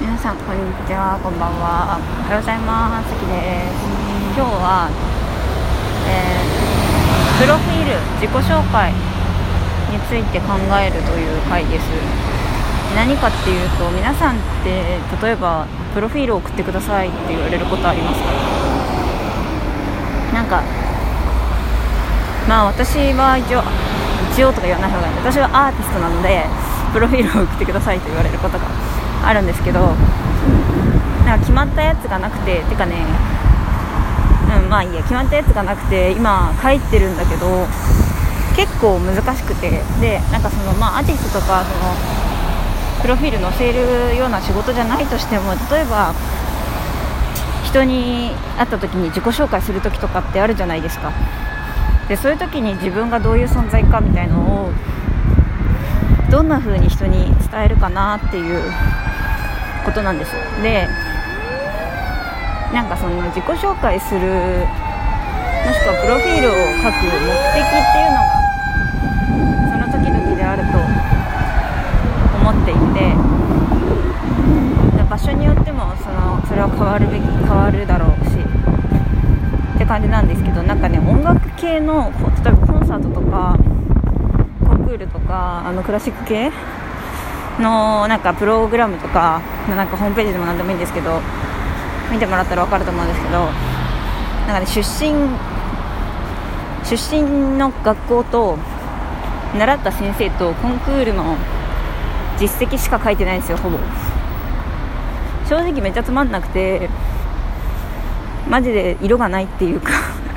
皆さんこんにちはこんばんは。おはようございます。さきです。今日は、えー、プロフィール自己紹介について考えるという回です。何かっていうと皆さんって例えばプロフィールを送ってくださいって言われることありますか？なんかまあ私は一応一応とか言わない方がいい。私はアーティストなのでプロフィールを送ってくださいと言われることがあるんですけどなんか決まったやつがなくててかねうんまあいいや決まったやつがなくて今書いてるんだけど結構難しくてでなんかそのまあアーティストとかそのプロフィール載せるような仕事じゃないとしても例えば人に会った時に自己紹介する時とかってあるじゃないですか。でそういう時に自分がどういう存在かみたいのをどんな風に人に伝えるかなっていうことなんです。でなんかその自己紹介するもしくはプロフィールを書く目的っていうのがその時々であると思っていて場所によってもそのそれは変わるべき変わるだろうしって感じなんですけどなんかね音楽系の例えばコンサートとかコンクールとかあのクラシック系のなんかプログラムとかなんかホームページでも何でもいいんですけど見てもらったら分かると思うんですけどなんかね出身出身の学校と習った先生とコンクールの実績しか書いてないんですよほぼ。正直めっちゃつまんなくてマジで色がないっていうか。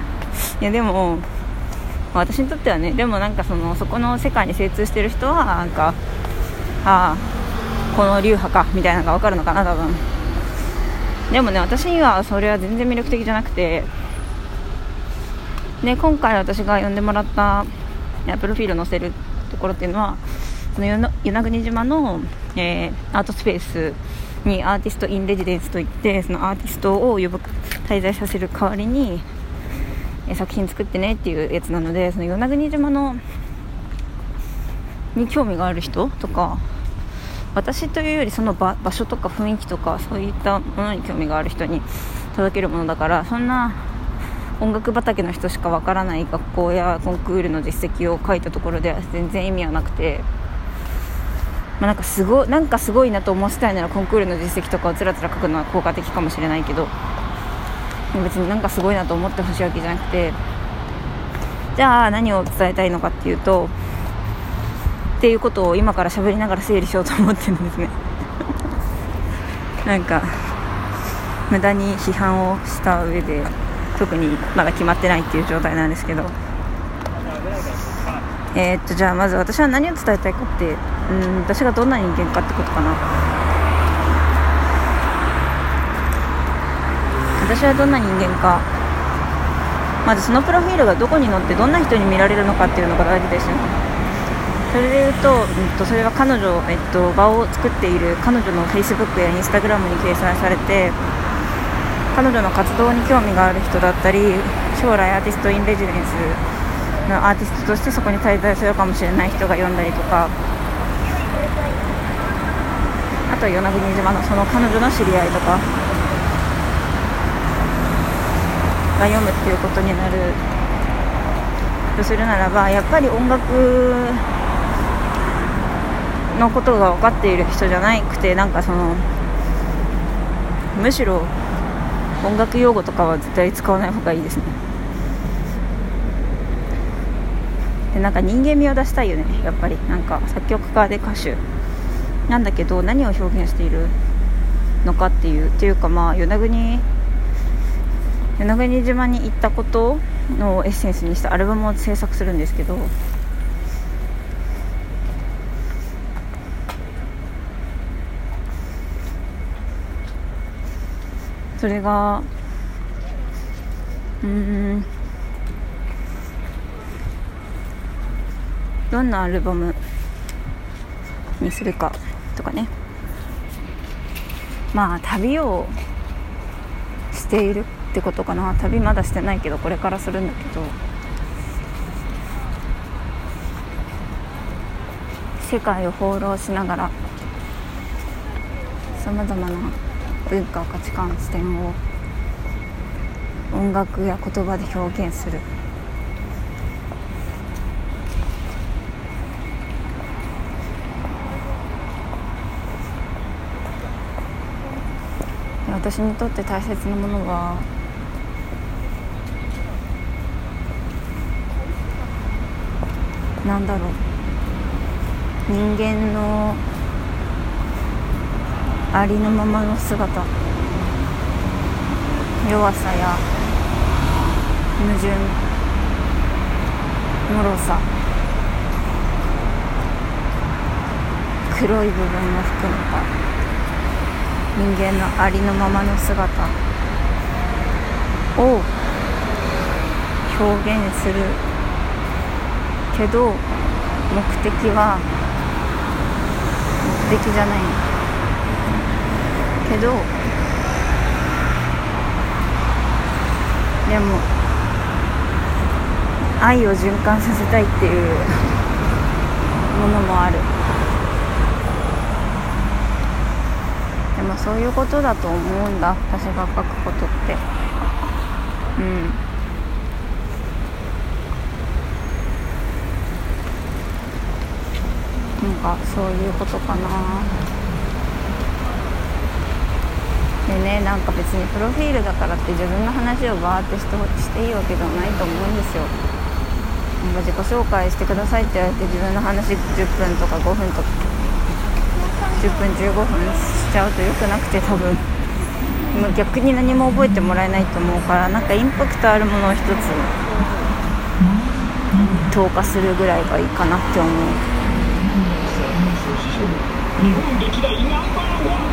いやでも私にとってはねでもなんかそのそこの世界に精通してる人はなんかああこの流派かみたいなのが分かるのかな多分。でもね私にはそれは全然魅力的じゃなくてで今回私が呼んでもらったプロフィール載せるところっていうのはその与那国島の、えー、アートスペースにアーティスト・イン・レジデンスといってそのアーティストを呼ぶ滞在させる代わりにえ作品作ってねっていうやつなのでその与那国島のに興味がある人とか私というよりその場所とか雰囲気とかそういったものに興味がある人に届けるものだからそんな音楽畑の人しかわからない学校やコンクールの実績を書いたところでは全然意味はなくて、まあ、なんかすごなんかすごいなと思わせたいならコンクールの実績とかをつらつら書くのは効果的かもしれないけど別になんかすごいなと思ってほしいわけじゃなくてじゃあ何を伝えたいのかっていうとっていうことを今から喋りながら整理しようと思ってるんですね。なんか無駄に批判をした上で特にまだ決まってないっていう状態なんですけど。えー、っとじゃあまず私は何を伝えたいかってうん私がどんな人間かってことかな。私はどんな人間か。まずそのプロフィールがどこに載ってどんな人に見られるのかっていうのが大事ですね。それでいうと,、うんと、それは彼女、えっと、場を作っている彼女の Facebook や Instagram に掲載されて彼女の活動に興味がある人だったり将来アーティスト・イン・レジデンスのアーティストとしてそこに滞在するかもしれない人が読んだりとかあと与那国島のその彼女の知り合いとかが読むっていうことになる。とするならばやっぱり音楽のことが分かっている人じゃなくてなんかそのむしろ音楽用語とかは絶対使わない方がいいですね。でなんか人間味を出したいよねやっぱり。なんか作曲家で歌手。なんだけど何を表現しているのかっていうっていうかまあ与那国与那国島に行ったことのエッセンスにしたアルバムを制作するんですけどそれがうん。どんなアルバムにするかとかね。まあ旅をしているってことかな。旅まだしてないけどこれからするんだけど。世界を放浪しながらさまざまな文化価値観視点を音楽や言葉で表現する。私にとって大切なものはなんだろう。人間のありのままの姿。弱さや矛盾。脆さ。黒い部分も含めた。人間のありのままの姿。を表現する。けど目的は目的じゃない。けどでも愛を循環させたいっていうものもある。でもそういうことだと思うんだ。私が書くことって。うん。なんかそういうことかな。でねなんか別にプロフィールだからって自分の話をバーってしていいわけではないと思うんですよ。なんか自己紹介してくださいって言われて自分の話10分とか5分とか10分15分しちゃうと良くなくて多分。もう逆に何も覚えてもらえないと思うからなんかインパクトあるものを一つ投下するぐらいがいいかなって思う。日本歴代ナンバーワン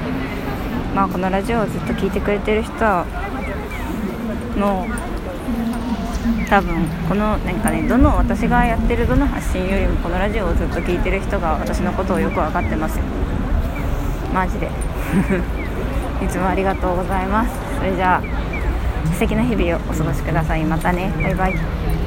まあこのラジオをずっと聞いてくれてる人はもう多分このなんかねどの私がやってるどの発信よりもこのラジオをずっと聞いてる人が私のことをよく分かってますよ。マジで。いつもありがとうございます。それじゃあ素敵な日々をお過ごしください。またね。バイバイ。